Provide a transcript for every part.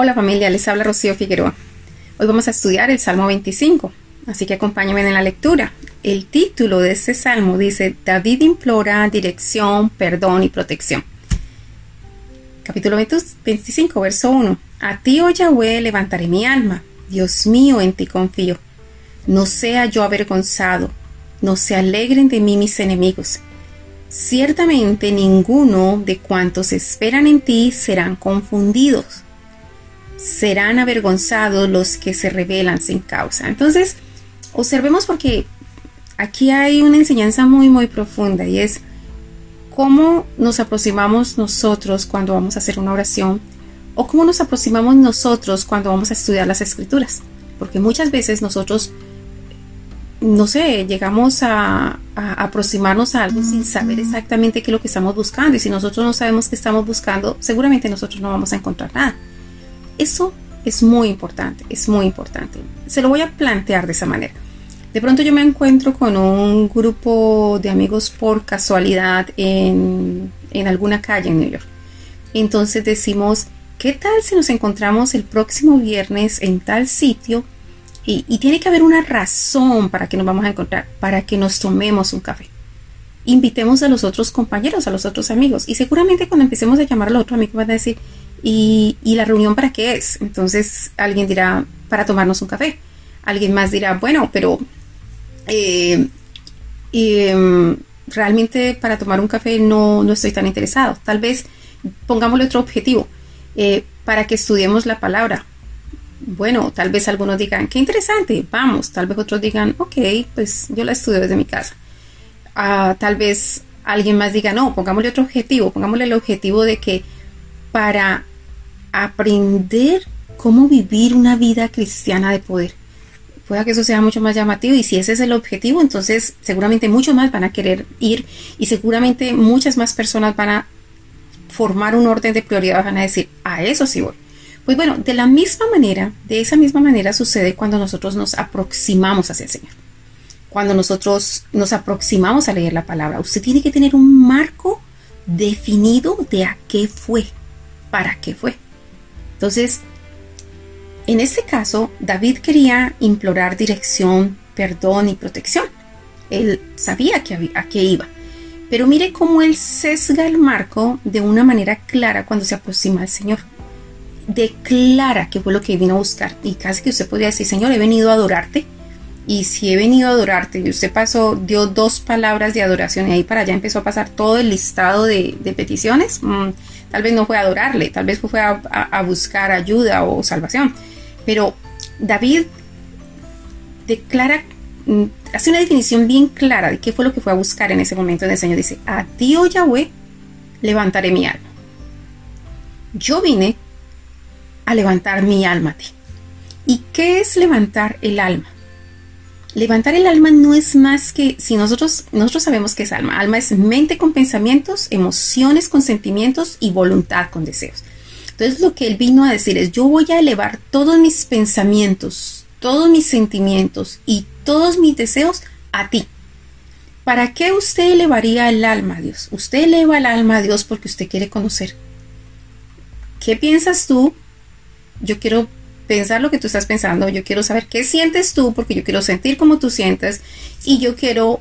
Hola familia, les habla Rocío Figueroa. Hoy vamos a estudiar el Salmo 25, así que acompáñenme en la lectura. El título de este salmo dice, David implora dirección, perdón y protección. Capítulo 25, verso 1. A ti, oh Yahweh, levantaré mi alma. Dios mío, en ti confío. No sea yo avergonzado, no se alegren de mí mis enemigos. Ciertamente ninguno de cuantos esperan en ti serán confundidos serán avergonzados los que se rebelan sin causa. Entonces, observemos porque aquí hay una enseñanza muy, muy profunda y es cómo nos aproximamos nosotros cuando vamos a hacer una oración o cómo nos aproximamos nosotros cuando vamos a estudiar las escrituras. Porque muchas veces nosotros, no sé, llegamos a, aproximarnos a algo sin saber exactamente qué es lo que estamos buscando. Y si nosotros no sabemos qué estamos buscando, seguramente nosotros no vamos a encontrar nada. Eso es muy importante, es muy importante. Se lo voy a plantear de esa manera. De pronto yo me encuentro con un grupo de amigos por casualidad en, alguna calle en New York. Entonces decimos, ¿qué tal si nos encontramos el próximo viernes en tal sitio? Y, y, tiene que haber una razón para que nos vamos a encontrar, para que nos tomemos un café. Invitemos a los otros compañeros, a los otros amigos. Y seguramente cuando empecemos a llamar a los otros amigos van a decir, ¿Y, la reunión para qué es? Entonces alguien dirá, para tomarnos un café. Alguien más dirá, bueno, pero eh, em, realmente para tomar un café no, no, estoy tan interesado. Tal vez pongámosle otro objetivo, eh, para que estudiemos la palabra. Bueno, tal vez algunos digan, qué interesante, vamos. Tal vez otros digan, ok, pues yo la estudio desde mi casa. Ah, tal vez alguien más diga, no, pongámosle otro objetivo, pongámosle el objetivo de que para aprender cómo vivir una vida cristiana de poder. Pueda que eso sea mucho más llamativo y si ese es el objetivo, entonces seguramente muchos más van a querer ir y seguramente muchas más personas van a formar un orden de prioridad, van a decir, a eso sí voy. Pues bueno, de la misma manera, de esa misma manera sucede cuando nosotros nos aproximamos hacia el Señor. Cuando nosotros nos aproximamos a leer la palabra, usted tiene que tener un marco definido de a qué fue, para qué fue. Entonces, en este caso, David quería implorar dirección, perdón y protección. Él sabía que a qué iba. Pero mire cómo él sesga el marco de una manera clara cuando se aproxima al Señor. Declara que fue lo que vino a buscar. Y casi que usted podría decir, Señor, he venido a adorarte. Y si he venido a adorarte y usted pasó, dio dos palabras de adoración y ahí para allá empezó a pasar todo el listado de, peticiones, mm, Tal vez no fue a adorarle, tal vez fue a, buscar ayuda o salvación. Pero David declara, mm, hace una definición bien clara de qué fue lo que fue a buscar en ese momento en el Señor. Dice, a ti, oh Yahweh, levantaré mi alma. Yo vine a levantar mi alma a ti. ¿Y qué es levantar el alma? Levantar el alma no es más que, si nosotros, nosotros sabemos que es alma, alma es mente con pensamientos, emociones con sentimientos y voluntad con deseos. Entonces lo que él vino a decir es, yo voy a elevar todos mis pensamientos, todos mis sentimientos y todos mis deseos a ti. ¿Para qué usted elevaría el alma a Dios? Usted eleva el alma a Dios porque usted quiere conocer. ¿Qué piensas tú? Yo quiero pensar lo que tú estás pensando, yo quiero saber qué sientes tú, porque yo quiero sentir como tú sientes, y yo quiero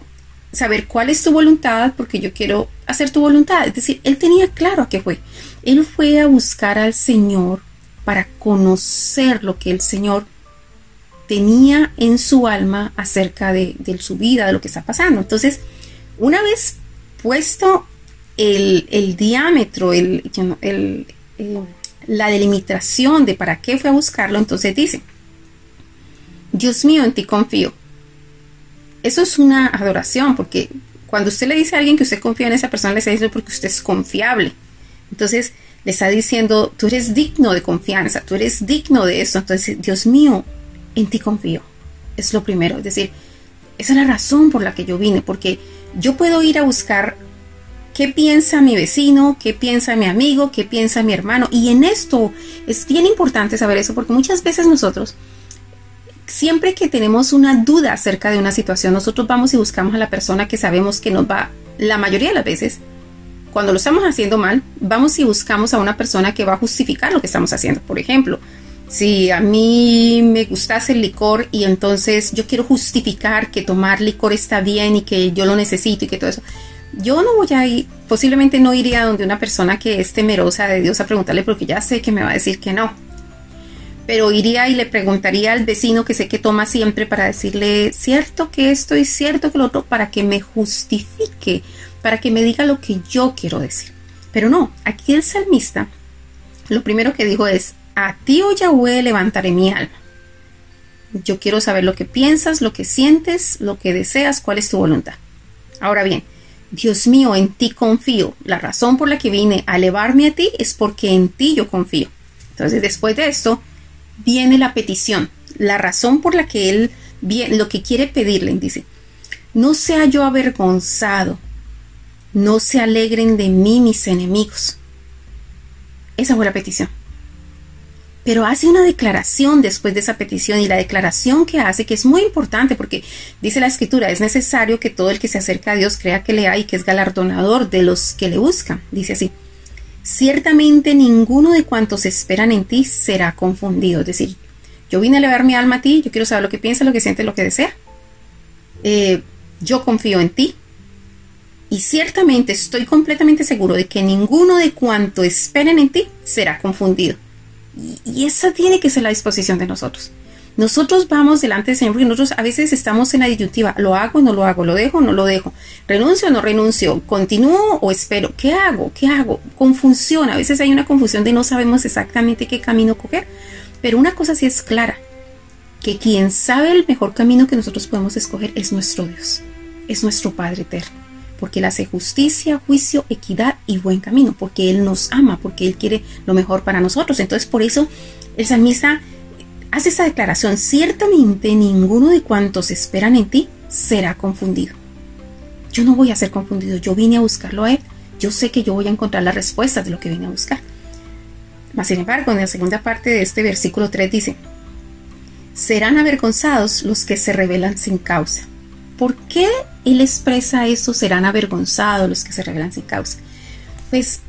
saber cuál es tu voluntad, porque yo quiero hacer tu voluntad. Es decir, él tenía claro a qué fue. Él fue a buscar al Señor para conocer lo que el Señor tenía en su alma acerca de, su vida, de lo que está pasando. Entonces, una vez puesto el, diámetro, el, la delimitación de para qué fue a buscarlo, entonces dice, Dios mío, en ti confío. Eso es una adoración, porque cuando usted le dice a alguien que usted confía en esa persona, le está diciendo porque usted es confiable. Entonces le está diciendo, tú eres digno de confianza, tú eres digno de eso. Entonces, Dios mío, en ti confío. Es lo primero. Es decir, esa es la razón por la que yo vine, porque yo puedo ir a buscar qué piensa mi vecino, qué piensa mi amigo, qué piensa mi hermano. Y en esto es bien importante saber eso porque muchas veces nosotros, siempre que tenemos una duda acerca de una situación, nosotros vamos y buscamos a la persona que sabemos que nos va, la mayoría de las veces, cuando lo estamos haciendo mal, vamos y buscamos a una persona que va a justificar lo que estamos haciendo. Por ejemplo, si a mí me gustase el licor y entonces yo quiero justificar que tomar licor está bien y que yo lo necesito y que todo eso, yo no voy a ir, posiblemente no iría donde una persona que es temerosa de Dios a preguntarle porque ya sé que me va a decir que no. Pero iría y le preguntaría al vecino que sé que toma siempre para decirle, cierto que esto y cierto que lo otro, para que me justifique, para que me diga lo que yo quiero decir. Pero no, aquí el salmista lo primero que dijo es, a ti, oh Yahweh, levantaré mi alma. Yo quiero saber lo que piensas, lo que sientes, lo que deseas, cuál es tu voluntad. Ahora bien, Dios mío, en ti confío. La razón por la que vine a elevarme a ti es porque en ti yo confío. Entonces, después de esto, viene la petición. La razón por la que él viene, lo que quiere pedirle, dice, no sea yo avergonzado, no se alegren de mí mis enemigos. Esa fue la petición pero hace una declaración después de esa petición y la declaración que hace, que es muy importante porque dice la escritura, es necesario que todo el que se acerca a Dios crea que le hay que es galardonador de los que le buscan. Dice así, ciertamente ninguno de cuantos esperan en ti será confundido. Es decir, yo vine a elevar mi alma a ti, yo quiero saber lo que piensa, lo que siente, lo que desea. Eh, yo confío en ti. Y ciertamente estoy completamente seguro de que ninguno de cuantos esperen en ti será confundido. Y, esa tiene que ser la disposición de nosotros. Nosotros vamos delante del Señor y nosotros a veces estamos en la disyuntiva, lo hago o no lo hago, lo dejo o no lo dejo, renuncio o no renuncio, continúo o espero, ¿qué hago? ¿Qué hago? Confusión, a veces hay una confusión de no sabemos exactamente qué camino coger, pero una cosa sí es clara, que quien sabe el mejor camino que nosotros podemos escoger es nuestro Dios, es nuestro Padre eterno porque Él hace justicia, juicio, equidad y buen camino, porque Él nos ama, porque Él quiere lo mejor para nosotros. Entonces, por eso el salmista hace esa declaración, ciertamente ninguno de cuantos esperan en ti será confundido. Yo no voy a ser confundido, yo vine a buscarlo a Él, yo sé que yo voy a encontrar la respuesta de lo que vine a buscar. Mas, sin embargo, en la segunda parte de este versículo 3 dice, serán avergonzados los que se rebelan sin causa. ¿Por qué él expresa eso? Serán avergonzados los que se revelan sin causa. Pues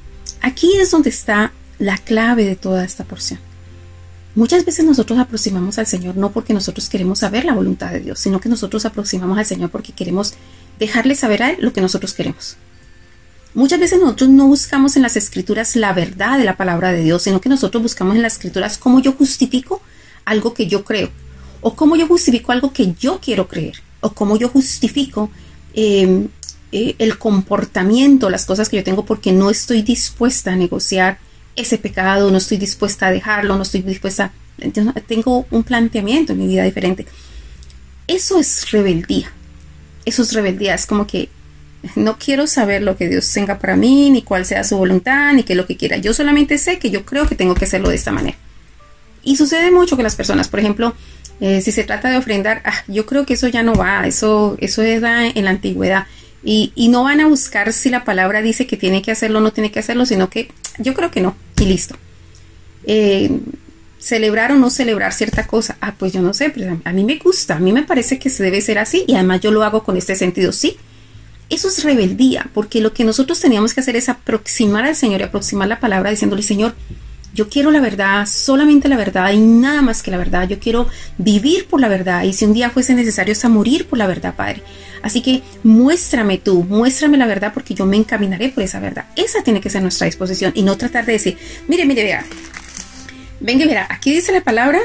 aquí es donde está la clave de toda esta porción. Muchas veces nosotros aproximamos al Señor no porque nosotros queremos saber la voluntad de Dios, sino que nosotros aproximamos al Señor porque queremos dejarle saber a Él lo que nosotros queremos. Muchas veces nosotros no buscamos en las escrituras la verdad de la palabra de Dios, sino que nosotros buscamos en las escrituras cómo yo justifico algo que yo creo o cómo yo justifico algo que yo quiero creer o cómo yo justifico em, eh, el comportamiento, las cosas que yo tengo porque no estoy dispuesta a negociar ese pecado, no estoy dispuesta a dejarlo, no estoy dispuesta, tengo un planteamiento en mi vida diferente. Eso es rebeldía. Eso es rebeldía. Es como que no quiero saber lo que Dios tenga para mí, ni cuál sea su voluntad, ni qué es lo que quiera. Yo solamente sé que yo creo que tengo que hacerlo de esta manera. Y sucede mucho que las personas, por ejemplo, eh, si se trata de ofrendar, ah, yo creo que eso ya no va, eso, eso era en la antigüedad. Y, y, no van a buscar si la palabra dice que tiene que hacerlo o no tiene que hacerlo, sino que yo creo que no, y listo. Eh, celebrar o no celebrar cierta cosa, ah, pues yo no sé, pero a mí me gusta, a mí me parece que se debe ser así y además yo lo hago con este sentido, sí. Eso es rebeldía, porque lo que nosotros teníamos que hacer es aproximar al Señor y aproximar la palabra diciéndole, Señor, yo quiero la verdad, solamente la verdad y nada más que la verdad. Yo quiero vivir por la verdad y si un día fuese necesario hasta morir por la verdad, Padre. Así que muéstrame tú, muéstrame la verdad porque yo me encaminaré por esa verdad. Esa tiene que ser nuestra disposición y no tratar de decir, mire, mire, vea, venga, mira, aquí dice la palabra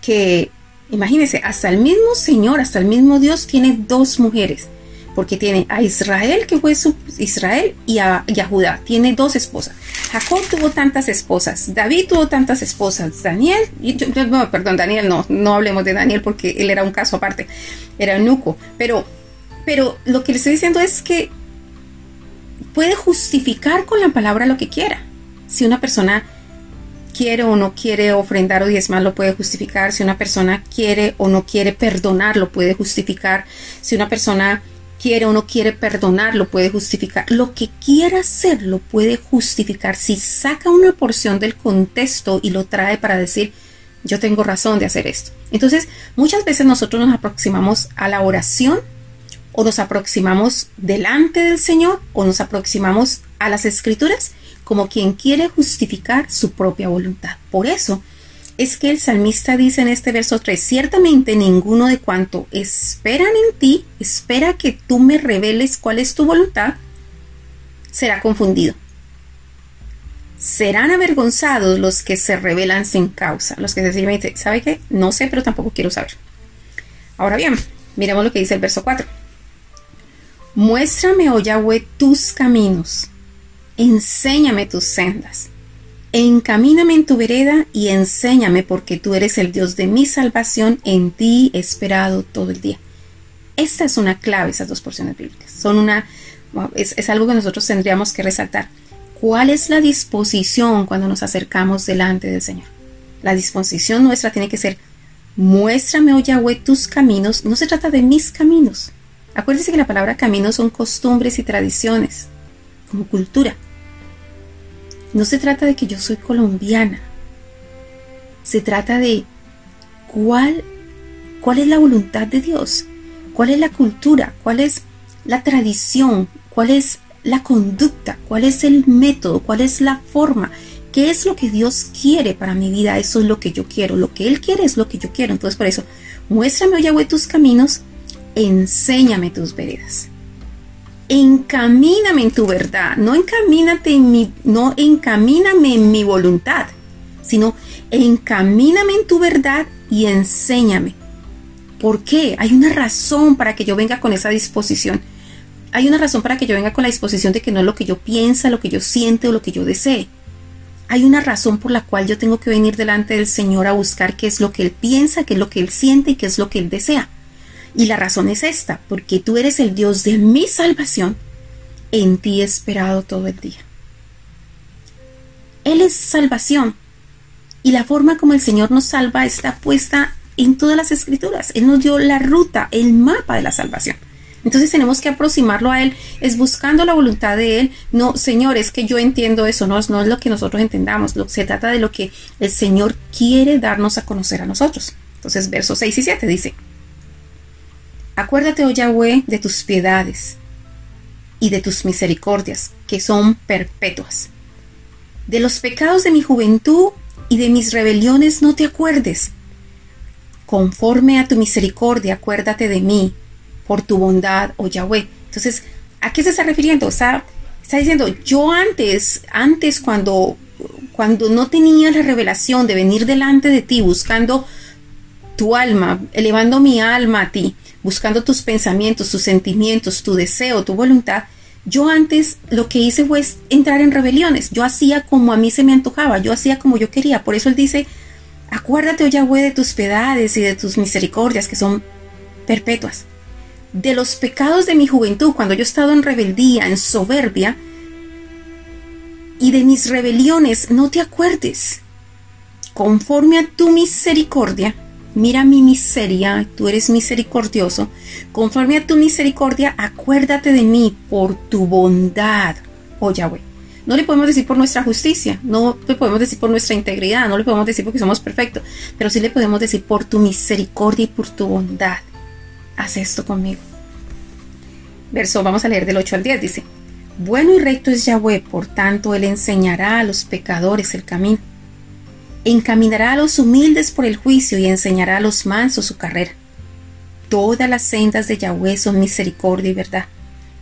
que, imagínese, hasta el mismo Señor, hasta el mismo Dios tiene dos mujeres porque tiene a Israel, que fue su Israel, y a, Judá. Tiene dos esposas. Jacob tuvo tantas esposas, David tuvo tantas esposas, Daniel, y, no, perdón, Daniel no, no hablemos de Daniel porque él era un caso aparte, era eunuco, pero, pero lo que le estoy diciendo es que puede justificar con la palabra lo que quiera. Si una persona quiere o no quiere ofrendar o diezmar, lo puede justificar. Si una persona quiere o no quiere perdonar, lo puede justificar. Si una persona quiere o no quiere perdonar, lo puede justificar. Lo que quiera hacer, lo puede justificar. Si saca una porción del contexto y lo trae para decir, yo tengo razón de hacer esto. Entonces, muchas veces nosotros nos aproximamos a la oración O nos aproximamos delante del Señor o nos aproximamos a las escrituras como quien quiere justificar su propia voluntad. Por eso es que el salmista dice en este verso 3, ciertamente ninguno de cuanto esperan en ti, espera que tú me reveles cuál es tu voluntad, será confundido. Serán avergonzados los que se revelan sin causa, los que sencillamente, ¿sabe qué? No sé, pero tampoco quiero saber. Ahora bien, miremos lo que dice el verso 4. Muéstrame, oh Yahweh, tus caminos, enséñame tus sendas Encamíname en tu vereda y enséñame porque tú eres el Dios de mi salvación, en ti esperado todo el día. Esta es una clave, esas dos porciones bíblicas. Son una, es, algo que nosotros tendríamos que resaltar. ¿Cuál es la disposición cuando nos acercamos delante del Señor? La disposición nuestra tiene que ser, muéstrame, oh Yahweh, tus caminos. No se trata de mis caminos. Acuérdese que la palabra caminos son costumbres y tradiciones, como cultura. No se trata de que yo soy colombiana. Se trata de cuál, cuál es la voluntad de Dios, cuál es la cultura, cuál es la tradición, cuál es la conducta, cuál es el método, cuál es la forma, qué es lo que Dios quiere para mi vida, eso es lo que yo quiero, lo que Él quiere es lo que yo quiero. Entonces por eso, muéstrame, oh Yahweh, tus caminos, enséñame tus veredas encamíname en tu verdad, no encamínate en mi, no encamíname en mi voluntad, sino encamíname en tu verdad y enséñame. ¿Por qué? Hay una razón para que yo venga con esa disposición. Hay una razón para que yo venga con la disposición de que no es lo que yo piensa, lo que yo siente o lo que yo desee. Hay una razón por la cual yo tengo que venir delante del Señor a buscar qué es lo que Él piensa, qué es lo que Él siente y qué es lo que Él desea. Y la razón es esta, porque tú eres el Dios de mi salvación, en ti he esperado todo el día. Él es salvación. Y la forma como el Señor nos salva está puesta en todas las escrituras. Él nos dio la ruta, el mapa de la salvación. Entonces tenemos que aproximarlo a Él, es buscando la voluntad de Él. No, Señor, es que yo entiendo eso, no, no es lo que nosotros entendamos, lo, se trata de lo que el Señor quiere darnos a conocer a nosotros. Entonces, versos 6 y 7 dice, Acuérdate, oh Yahweh, de tus piedades y de tus misericordias, que son perpetuas. De los pecados de mi juventud y de mis rebeliones no te acuerdes. Conforme a tu misericordia, acuérdate de mí, por tu bondad, oh Yahweh. Entonces, ¿a qué se está refiriendo? está diciendo, yo antes, antes cuando, cuando no tenía la revelación de venir delante de ti buscando tu alma, elevando mi alma a ti, buscando tus pensamientos, tus sentimientos, tu deseo, tu voluntad, yo antes lo que hice fue entrar en rebeliones. Yo hacía como a mí se me antojaba, yo hacía como yo quería. Por eso él dice, acuérdate, oh Yahweh, de tus piedades y de tus misericordias que son perpetuas. De los pecados de mi juventud, cuando yo he estado en rebeldía, en soberbia, y de mis rebeliones, no te acuerdes. Conforme a tu misericordia, Mira mi miseria, tú eres misericordioso. Conforme a tu misericordia, acuérdate de mí por tu bondad, oh Yahweh. No le podemos decir por nuestra justicia, no le podemos decir por nuestra integridad, no le podemos decir porque somos perfectos, pero sí le podemos decir por tu misericordia y por tu bondad. Haz esto conmigo. Verso, vamos a leer del 8 al 10, dice, Bueno y recto es Yahweh, por tanto Él enseñará a los pecadores el camino encaminará a los humildes por el juicio y enseñará a los mansos su carrera. Todas las sendas de Yahweh son misericordia y verdad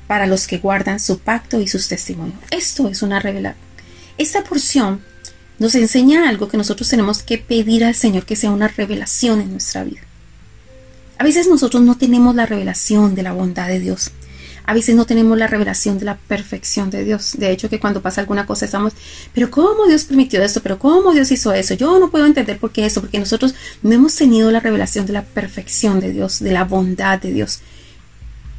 para los que guardan su pacto y sus testimonios. Esto es una revelación. Esta porción nos enseña algo que nosotros tenemos que pedir al Señor que sea una revelación en nuestra vida. A veces nosotros no tenemos la revelación de la bondad de Dios a veces no tenemos la revelación de la perfección de Dios. De hecho, que cuando pasa alguna cosa estamos, pero ¿cómo Dios permitió esto? ¿Pero cómo Dios hizo eso? Yo no puedo entender por qué eso, porque nosotros no hemos tenido la revelación de la perfección de Dios, de la bondad de Dios.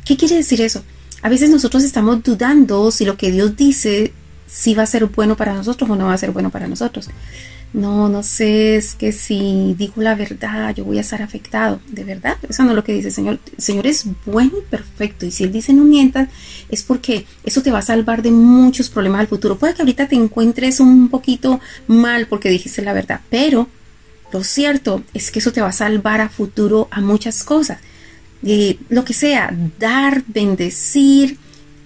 ¿Qué quiere decir eso? A veces nosotros estamos dudando si lo que Dios dice si va a ser bueno para nosotros o no va a ser bueno para nosotros no, no sé, es que si digo la verdad yo voy a estar afectado. De verdad, eso no es lo que dice el Señor. El Señor es bueno y perfecto. Y si Él dice no mientas, es porque eso te va a salvar de muchos problemas al futuro. Puede que ahorita te encuentres un poquito mal porque dijiste la verdad, pero lo cierto es que eso te va a salvar a futuro a muchas cosas. eh, lo que sea, dar, bendecir,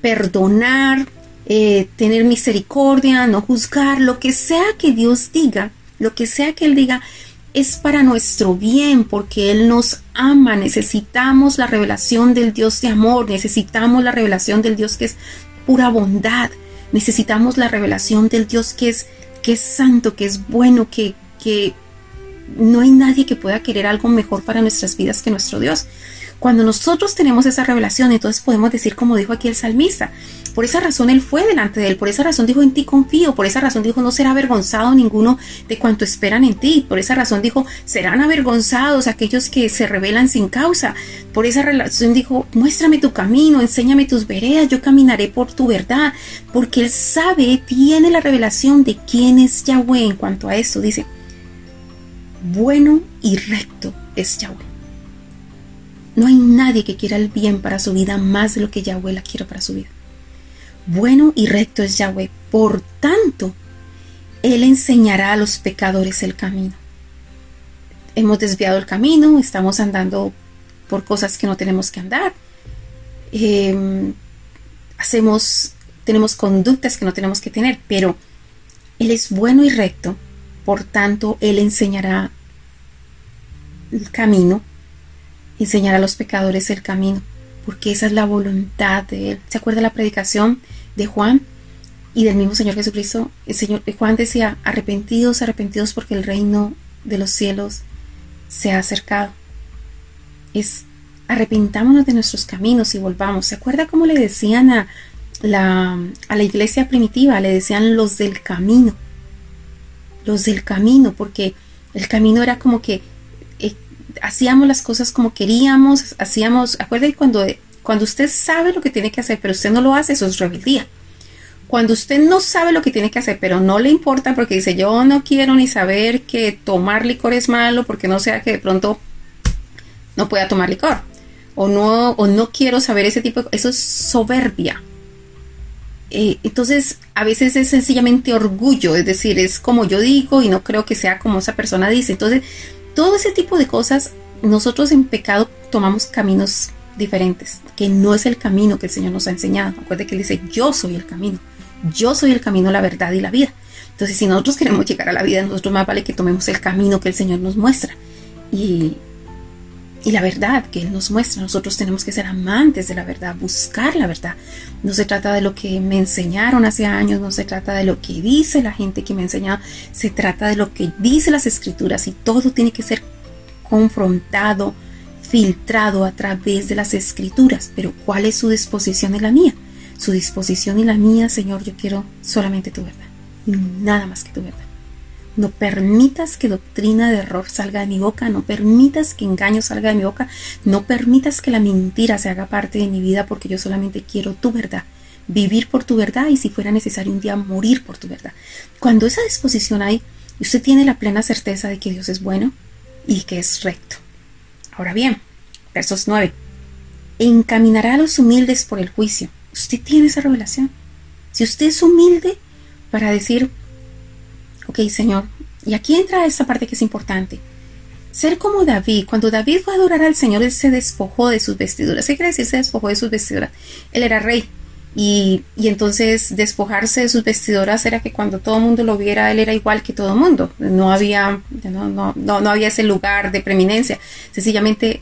perdonar, eh, tener misericordia, no juzgar, lo que sea que Dios diga, lo que sea que Él diga, es para nuestro bien, porque Él nos ama, necesitamos la revelación del Dios de amor, necesitamos la revelación del Dios que es pura bondad, necesitamos la revelación del Dios que es, que es santo, que es bueno, que, que no hay nadie que pueda querer algo mejor para nuestras vidas que nuestro Dios. Cuando nosotros tenemos esa revelación, entonces podemos decir, como dijo aquí el salmista, por esa razón Él fue delante de Él, por esa razón dijo, en ti confío, por esa razón dijo, no será avergonzado ninguno de cuanto esperan en ti, por esa razón dijo, serán avergonzados aquellos que se rebelan sin causa, por esa razón dijo, muéstrame tu camino, enséñame tus veredas, yo caminaré por tu verdad, porque Él sabe, tiene la revelación de quién es Yahweh en cuanto a esto, dice, bueno y recto es Yahweh. No hay nadie que quiera el bien para su vida más de lo que Yahweh la quiere para su vida. Bueno y recto es Yahweh. Por tanto, Él enseñará a los pecadores el camino. Hemos desviado el camino, estamos andando por cosas que no tenemos que andar. Em, hacemos, tenemos conductas que no tenemos que tener, pero Él es bueno y recto. Por tanto, Él enseñará el camino enseñar a los pecadores el camino, porque esa es la voluntad de Él. ¿Se acuerda la predicación de Juan y del mismo Señor Jesucristo? El Señor Juan decía, arrepentidos, arrepentidos porque el reino de los cielos se ha acercado. Es arrepintámonos de nuestros caminos y volvamos. ¿Se acuerda cómo le decían a la, a la iglesia primitiva? Le decían los del camino. Los del camino, porque el camino era como que hacíamos las cosas como queríamos, hacíamos, acuérdate cuando, cuando usted sabe lo que tiene que hacer, pero usted no lo hace, eso es rebeldía. Cuando usted no sabe lo que tiene que hacer, pero no le importa porque dice, yo no quiero ni saber que tomar licor es malo, porque no sea que de pronto no pueda tomar licor. O no, o no quiero saber ese tipo de Eso es soberbia. Eh, entonces, a veces es sencillamente orgullo, es decir, es como yo digo y no creo que sea como esa persona dice. Entonces, todo ese tipo de cosas, nosotros en pecado tomamos caminos diferentes, que no es el camino que el Señor nos ha enseñado. Acuérdate que Él dice, yo soy el camino, yo soy el camino, la verdad y la vida. Entonces, si nosotros queremos llegar a la vida, nosotros más vale que tomemos el camino que el Señor nos muestra. Y, y la verdad que Él nos muestra. Nosotros tenemos que ser amantes de la verdad, buscar la verdad. No se trata de lo que me enseñaron hace años, no se trata de lo que dice la gente que me ha enseñado, se trata de lo que dice las escrituras y todo tiene que ser confrontado, filtrado a través de las escrituras. Pero ¿cuál es su disposición y la mía? Su disposición y la mía, Señor, yo quiero solamente tu verdad, nada más que tu verdad. No permitas que doctrina de error salga de mi boca, no permitas que engaño salga de mi boca, no permitas que la mentira se haga parte de mi vida porque yo solamente quiero tu verdad, vivir por tu verdad y si fuera necesario un día morir por tu verdad. Cuando esa disposición hay, usted tiene la plena certeza de que Dios es bueno y que es recto. Ahora bien, versos 9. Encaminará a los humildes por el juicio. Usted tiene esa revelación. Si usted es humilde para decir, Ok, Señor. Y aquí entra esta parte que es importante. Ser como David. Cuando David fue a adorar al Señor, él se despojó de sus vestiduras. ¿Qué quiere decir? Se despojó de sus vestiduras. Él era rey. Y, y, entonces despojarse de sus vestiduras era que cuando todo el mundo lo viera, él era igual que todo el mundo. No había, no, no, no, no había ese lugar de preeminencia. Sencillamente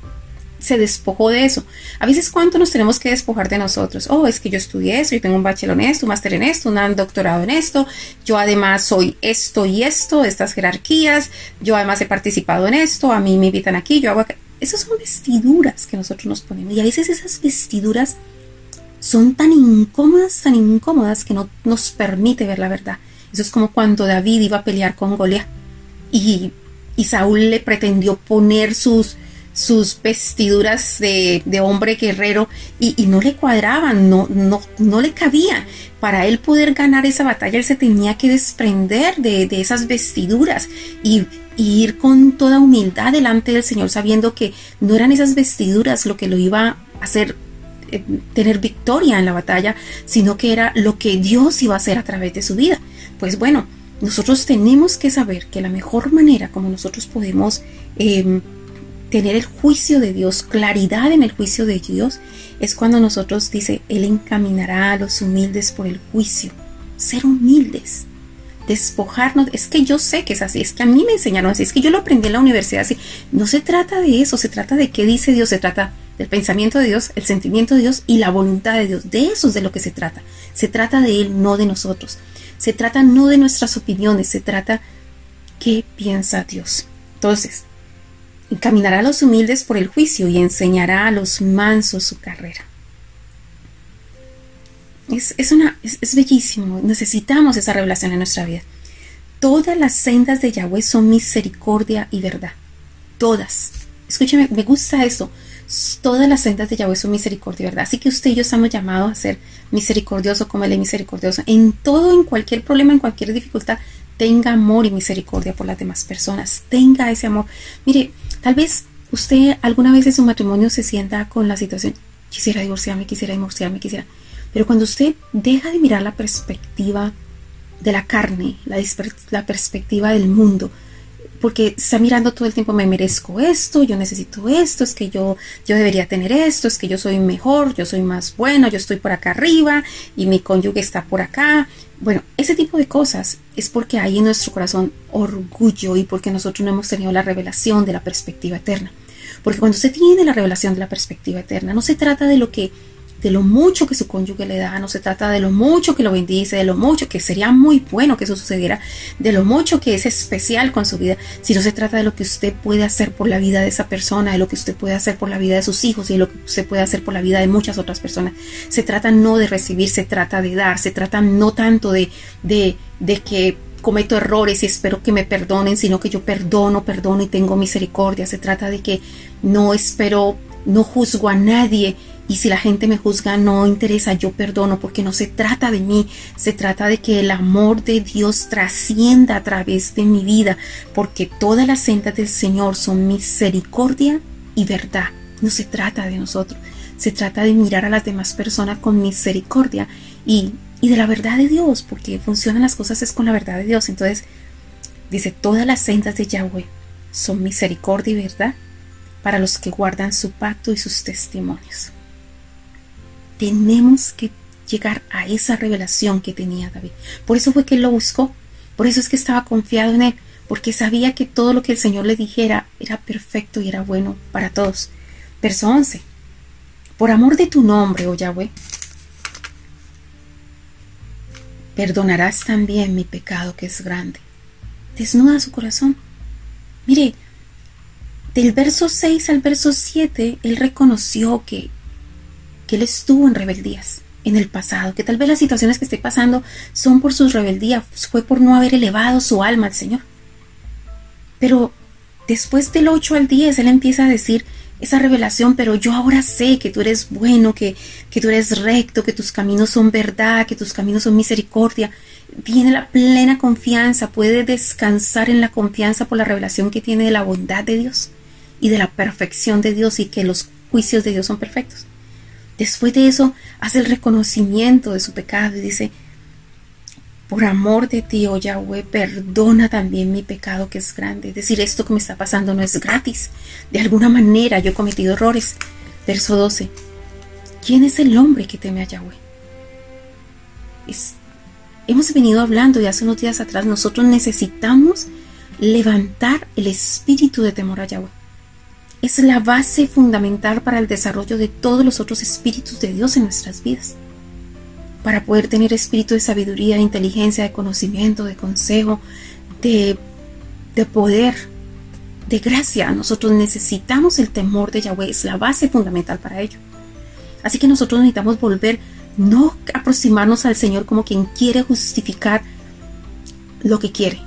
se despojó de eso. A veces, ¿cuánto nos tenemos que despojar de nosotros? Oh, es que yo estudié eso, yo tengo un bachelor en esto, un máster en esto, un doctorado en esto, yo además soy esto y esto, estas jerarquías, yo además he participado en esto, a mí me invitan aquí, yo hago Esas son vestiduras que nosotros nos ponemos. Y a veces esas vestiduras son tan incómodas, tan incómodas que no nos permite ver la verdad. Eso es como cuando David iba a pelear con Goliat y, y Saúl le pretendió poner sus, sus vestiduras de, hombre guerrero y, no le cuadraban, no, no, no le cabían. Para él poder ganar esa batalla, él se tenía que desprender de, esas vestiduras y, ir con toda humildad delante del Señor, sabiendo que no eran esas vestiduras lo que lo iba a hacer eh, tener victoria en la batalla, sino que era lo que Dios iba a hacer a través de su vida. Pues bueno, nosotros tenemos que saber que la mejor manera como nosotros podemos em, tener el juicio de Dios, claridad en el juicio de Dios, es cuando nosotros dice, Él encaminará a los humildes por el juicio. Ser humildes, despojarnos, es que yo sé que es así, es que a mí me enseñaron así, es que yo lo aprendí en la universidad así. No se trata de eso, se trata de qué dice Dios, se trata del pensamiento de Dios, el sentimiento de Dios y la voluntad de Dios. De eso es de lo que se trata. Se trata de Él, no de nosotros. Se trata no de nuestras opiniones, se trata qué piensa Dios. Entonces, encaminará a los humildes por el juicio y enseñará a los mansos su carrera. Es, una, es, bellísimo, necesitamos esa revelación en nuestra vida. Todas las sendas de Yahweh son misericordia y verdad. Todas. Escúcheme, me gusta eso. Todas las sendas de Yahweh son misericordia y verdad. Así que usted y yo estamos llamados a ser misericordioso como Él es misericordioso. En todo, en cualquier problema, en cualquier dificultad, tenga amor y misericordia por las demás personas. Tenga ese amor. Mire, tal vez usted alguna vez en su matrimonio se sienta con la situación, quisiera divorciarme, quisiera divorciarme, quisiera pero cuando usted deja de mirar la perspectiva de la carne, la, perspectiva del mundo, porque está mirando todo el tiempo, me merezco esto, yo necesito esto, es que yo, yo debería tener esto, es que yo soy mejor, yo soy más bueno, yo estoy por acá arriba y mi cónyuge está por acá. Bueno, ese tipo de cosas es porque hay en nuestro corazón orgullo y porque nosotros no hemos tenido la revelación de la perspectiva eterna. Porque cuando usted tiene la revelación de la perspectiva eterna, no se trata de lo que de lo mucho que su cónyuge le da, no se trata de lo mucho que lo bendice, de lo mucho que sería muy bueno que eso sucediera, de lo mucho que es especial con su vida, sino se trata de lo que usted puede hacer por la vida de esa persona, de lo que usted puede hacer por la vida de sus hijos y de lo que usted puede hacer por la vida de muchas otras personas. Se trata no de recibir, se trata de dar, se trata no tanto de, de, de que cometo errores y espero que me perdonen, sino que yo perdono, perdono y tengo misericordia. Se trata de que no espero, no juzgo a nadie, y si la gente me juzga, no interesa, yo perdono porque no se trata de mí, se trata de que el amor de Dios trascienda a través de mi vida, porque todas las sendas del Señor son misericordia y verdad. No se trata de nosotros, se trata de mirar a las demás personas con misericordia y, de la verdad de Dios, porque funcionan las cosas es con la verdad de Dios. Entonces, dice, todas las sendas de Yahweh son misericordia y verdad para los que guardan su pacto y sus testimonios tenemos que llegar a esa revelación que tenía David. Por eso fue que él lo buscó, por eso es que estaba confiado en él, porque sabía que todo lo que el Señor le dijera era perfecto y era bueno para todos. Verso 11. Por amor de tu nombre, oh Yahweh, perdonarás también mi pecado que es grande. Desnuda su corazón. Mire, del verso 6 al verso 7, él reconoció que que él estuvo en rebeldías en el pasado, que tal vez las situaciones que esté pasando son por sus rebeldías, fue por no haber elevado su alma al Señor. Pero después del 8 al 10, él empieza a decir esa revelación, pero yo ahora sé que tú eres bueno, que, que tú eres recto, que tus caminos son verdad, que tus caminos son misericordia. Tiene la plena confianza, puede descansar en la confianza por la revelación que tiene de la bondad de Dios y de la perfección de Dios y que los juicios de Dios son perfectos. Después de eso, hace el reconocimiento de su pecado y dice, por amor de ti, oh Yahweh, perdona también mi pecado que es grande. Es decir, esto que me está pasando no es gratis. De alguna manera yo he cometido errores. Verso 12. ¿Quién es el hombre que teme a Yahweh? hemos venido hablando y hace unos días atrás, nosotros necesitamos levantar el espíritu de temor a Yahweh es la base fundamental para el desarrollo de todos los otros espíritus de Dios en nuestras vidas. Para poder tener espíritu de sabiduría, de inteligencia, de conocimiento, de consejo, de, de poder, de gracia, nosotros necesitamos el temor de Yahweh, es la base fundamental para ello. Así que nosotros necesitamos volver, no aproximarnos al Señor como quien quiere justificar lo que quiere,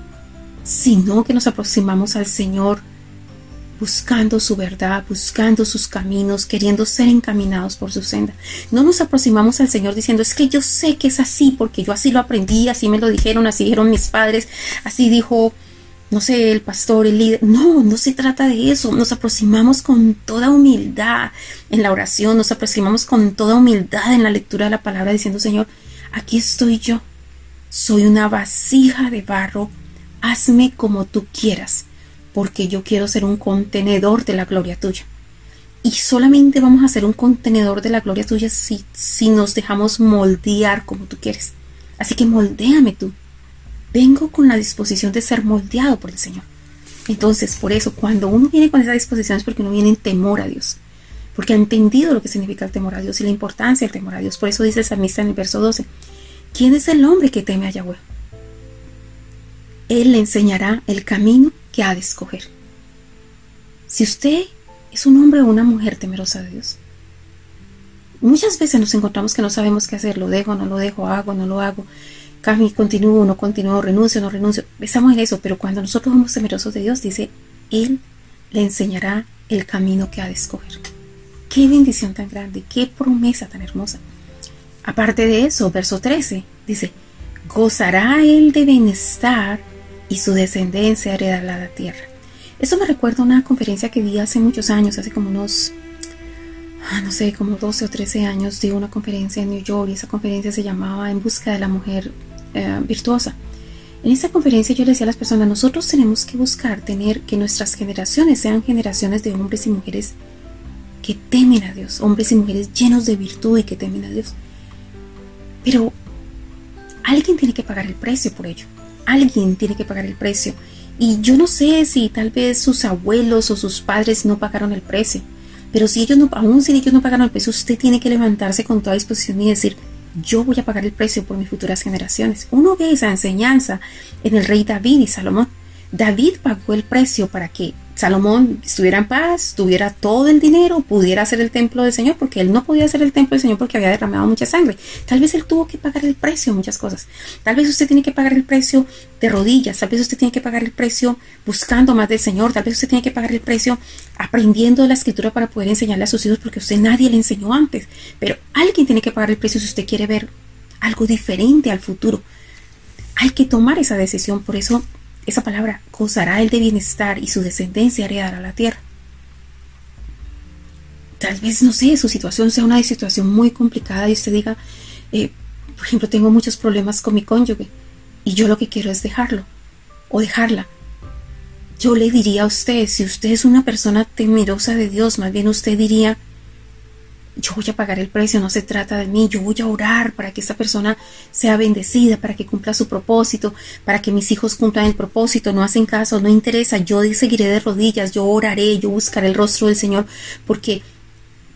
sino que nos aproximamos al Señor buscando su verdad, buscando sus caminos, queriendo ser encaminados por su senda. No nos aproximamos al Señor diciendo, es que yo sé que es así, porque yo así lo aprendí, así me lo dijeron, así dijeron mis padres, así dijo, no sé, el pastor, el líder. No, no se trata de eso. Nos aproximamos con toda humildad en la oración, nos aproximamos con toda humildad en la lectura de la palabra diciendo, Señor, aquí estoy yo. Soy una vasija de barro, hazme como tú quieras porque yo quiero ser un contenedor de la gloria tuya. Y solamente vamos a ser un contenedor de la gloria tuya si, si nos dejamos moldear como tú quieres. Así que moldéame tú. Vengo con la disposición de ser moldeado por el Señor. Entonces, por eso, cuando uno viene con esa disposición es porque uno viene en temor a Dios. Porque ha entendido lo que significa el temor a Dios y la importancia del temor a Dios. Por eso dice el salmista en el verso 12, ¿quién es el hombre que teme a Yahweh? Él le enseñará el camino que ha de escoger. Si usted es un hombre o una mujer temerosa de Dios, muchas veces nos encontramos que no sabemos qué hacer, lo dejo, no lo dejo, hago, no lo hago, cambio, continúo, no continúo, renuncio, no renuncio. Estamos en eso, pero cuando nosotros somos temerosos de Dios, dice, Él le enseñará el camino que ha de escoger. Qué bendición tan grande, qué promesa tan hermosa. Aparte de eso, verso 13 dice, gozará él de bienestar y su descendencia heredará la tierra. Eso me recuerda a una conferencia que di hace muchos años, hace como unos, ah, no sé, como 12 o 13 años, di una conferencia en New York y esa conferencia se llamaba En busca de la mujer eh, virtuosa. En esa conferencia yo le decía a las personas, nosotros tenemos que buscar tener que nuestras generaciones sean generaciones de hombres y mujeres que temen a Dios, hombres y mujeres llenos de virtud y que temen a Dios. Pero alguien tiene que pagar el precio por ello. Alguien tiene que pagar el precio. Y yo no sé si tal vez sus abuelos o sus padres no pagaron el precio. Pero si ellos no, aún si ellos no pagaron el precio, usted tiene que levantarse con toda disposición y decir, yo voy a pagar el precio por mis futuras generaciones. Uno ve esa enseñanza en el rey David y Salomón. David pagó el precio para que Salomón estuviera en paz, tuviera todo el dinero, pudiera hacer el templo del Señor, porque él no podía hacer el templo del Señor porque había derramado mucha sangre. Tal vez él tuvo que pagar el precio muchas cosas. Tal vez usted tiene que pagar el precio de rodillas, tal vez usted tiene que pagar el precio buscando más del Señor, tal vez usted tiene que pagar el precio aprendiendo la escritura para poder enseñarle a sus hijos porque usted nadie le enseñó antes. Pero alguien tiene que pagar el precio si usted quiere ver algo diferente al futuro. Hay que tomar esa decisión, por eso esa palabra gozará el de bienestar y su descendencia heredará la tierra. Tal vez, no sé, su situación sea una situación muy complicada y usted diga, eh, por ejemplo, tengo muchos problemas con mi cónyuge y yo lo que quiero es dejarlo o dejarla. Yo le diría a usted, si usted es una persona temerosa de Dios, más bien usted diría, yo voy a pagar el precio, no se trata de mí, yo voy a orar para que esta persona sea bendecida, para que cumpla su propósito, para que mis hijos cumplan el propósito, no hacen caso, no interesa, yo seguiré de rodillas, yo oraré, yo buscaré el rostro del Señor, porque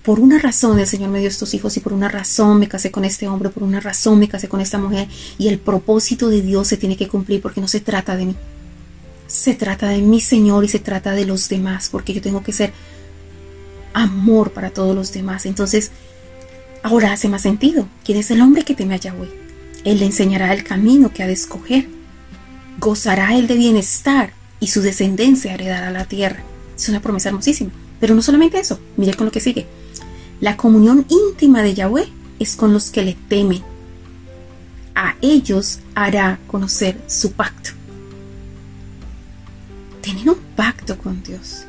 por una razón el Señor me dio estos hijos y por una razón me casé con este hombre, por una razón me casé con esta mujer y el propósito de Dios se tiene que cumplir porque no se trata de mí. Se trata de mi Señor y se trata de los demás, porque yo tengo que ser amor para todos los demás. Entonces, ahora hace más sentido. ¿Quién es el hombre que teme a Yahweh? Él le enseñará el camino que ha de escoger. Gozará él de bienestar y su descendencia heredará la tierra. Es una promesa hermosísima. Pero no solamente eso, mire con lo que sigue. La comunión íntima de Yahweh es con los que le temen. A ellos hará conocer su pacto. Tener un pacto con Dios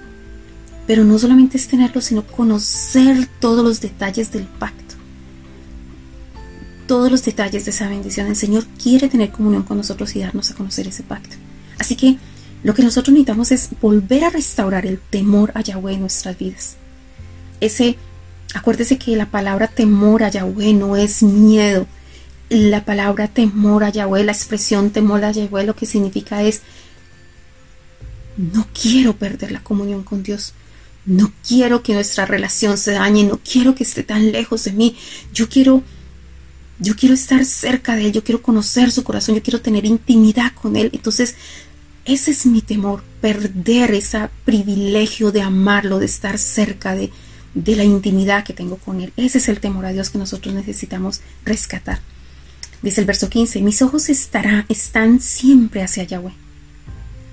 pero no solamente es tenerlo, sino conocer todos los detalles del pacto. Todos los detalles de esa bendición. El Señor quiere tener comunión con nosotros y darnos a conocer ese pacto. Así que lo que nosotros necesitamos es volver a restaurar el temor a Yahweh en nuestras vidas. Ese, acuérdese que la palabra temor a Yahweh no es miedo. La palabra temor a Yahweh, la expresión temor a Yahweh, lo que significa es no quiero perder la comunión con Dios. No quiero que nuestra relación se dañe, no quiero que esté tan lejos de mí. Yo quiero yo quiero estar cerca de él, yo quiero conocer su corazón, yo quiero tener intimidad con él. Entonces, ese es mi temor, perder ese privilegio de amarlo, de estar cerca de, de la intimidad que tengo con él. Ese es el temor a Dios que nosotros necesitamos rescatar. Dice el verso 15, mis ojos estarán, están siempre hacia Yahweh,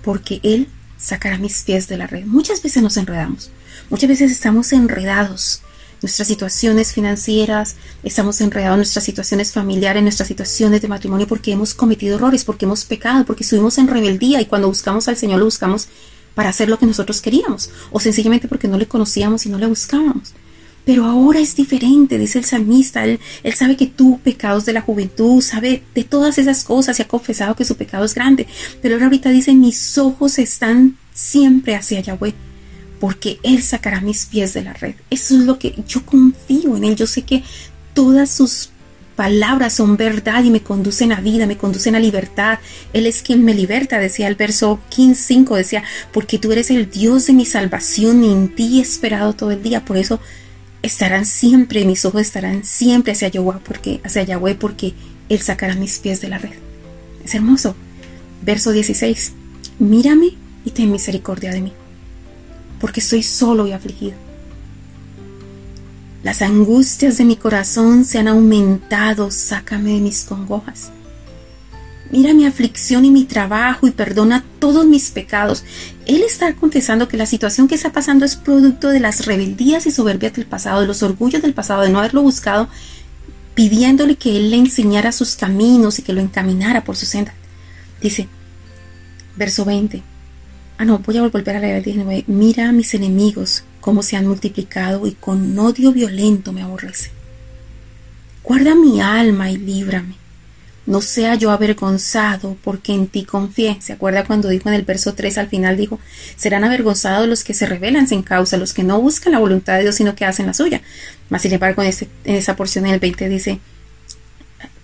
porque Él sacará mis pies de la red. Muchas veces nos enredamos. Muchas veces estamos enredados nuestras situaciones financieras, estamos enredados en nuestras situaciones familiares, en nuestras situaciones de matrimonio porque hemos cometido errores, porque hemos pecado, porque estuvimos en rebeldía y cuando buscamos al Señor lo buscamos para hacer lo que nosotros queríamos o sencillamente porque no le conocíamos y no le buscábamos. Pero ahora es diferente, dice el salmista, él, él sabe que tú, pecados de la juventud, sabe de todas esas cosas y ha confesado que su pecado es grande. Pero ahora ahorita dice, mis ojos están siempre hacia Yahweh, porque Él sacará mis pies de la red. Eso es lo que yo confío en Él. Yo sé que todas sus palabras son verdad y me conducen a vida, me conducen a libertad. Él es quien me liberta, decía el verso 15, 5, decía, porque tú eres el Dios de mi salvación y en ti he esperado todo el día. Por eso estarán siempre, mis ojos estarán siempre hacia Yahweh, porque, hacia Yahweh, porque Él sacará mis pies de la red. Es hermoso. Verso 16. Mírame y ten misericordia de mí, porque estoy solo y afligido. Las angustias de mi corazón se han aumentado, sácame de mis congojas. Mira mi aflicción y mi trabajo y perdona todos mis pecados. Él está confesando que la situación que está pasando es producto de las rebeldías y soberbias del pasado, de los orgullos del pasado, de no haberlo buscado, pidiéndole que Él le enseñara sus caminos y que lo encaminara por su senda. Dice, verso 20. Ah, no, voy a volver a leer el 19. Mira a mis enemigos, cómo se han multiplicado y con odio violento me aborrece. Guarda mi alma y líbrame no sea yo avergonzado porque en ti confié. ¿Se acuerda cuando dijo en el verso 3 al final dijo, serán avergonzados los que se rebelan sin causa, los que no buscan la voluntad de Dios sino que hacen la suya? Mas sin embargo en, en esa porción en el 20 dice,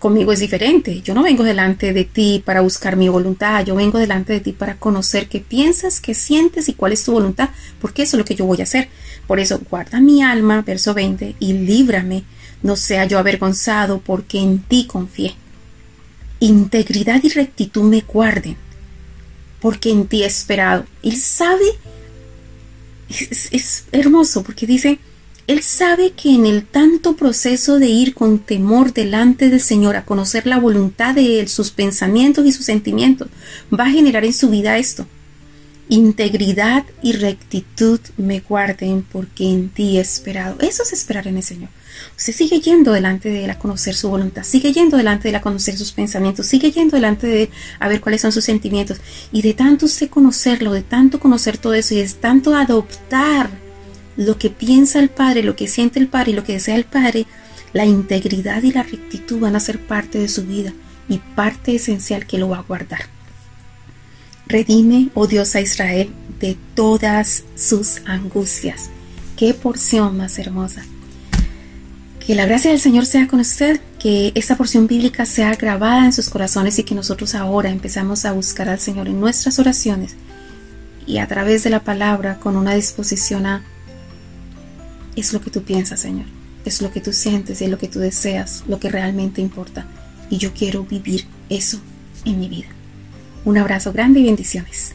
conmigo es diferente. Yo no vengo delante de ti para buscar mi voluntad, yo vengo delante de ti para conocer qué piensas, qué sientes y cuál es tu voluntad, porque eso es lo que yo voy a hacer. Por eso, guarda mi alma, verso 20, y líbrame, no sea yo avergonzado, porque en ti confié integridad y rectitud me guarden, porque en ti he esperado. Él sabe, es, hermoso, porque dice, él sabe que en el tanto proceso de ir con temor delante del Señor a conocer la voluntad de Él, sus pensamientos y sus sentimientos, va a generar en su vida esto. Integridad y rectitud me guarden porque en ti he esperado. Eso es esperar en el Señor. Usted sigue yendo delante de Él a conocer su voluntad, sigue yendo delante de Él a conocer sus pensamientos, sigue yendo delante de Él a ver cuáles son sus sentimientos. Y de tanto usted conocerlo, de tanto conocer todo eso y de tanto adoptar lo que piensa el Padre, lo que siente el Padre lo que desea el Padre, la integridad y la rectitud van a ser parte de su vida y parte esencial que lo va a guardar. Redime, oh Dios, a Israel de todas sus angustias. Qué porción más hermosa. Que la gracia del Señor sea con usted, que esta porción bíblica sea grabada en sus corazones y que nosotros ahora empezamos a buscar al Señor en nuestras oraciones y a través de la palabra con una disposición a es lo que tú piensas, Señor, es lo que tú sientes es lo que tú deseas, lo que realmente importa. Y yo quiero vivir eso en mi vida. Un abrazo grande y bendiciones.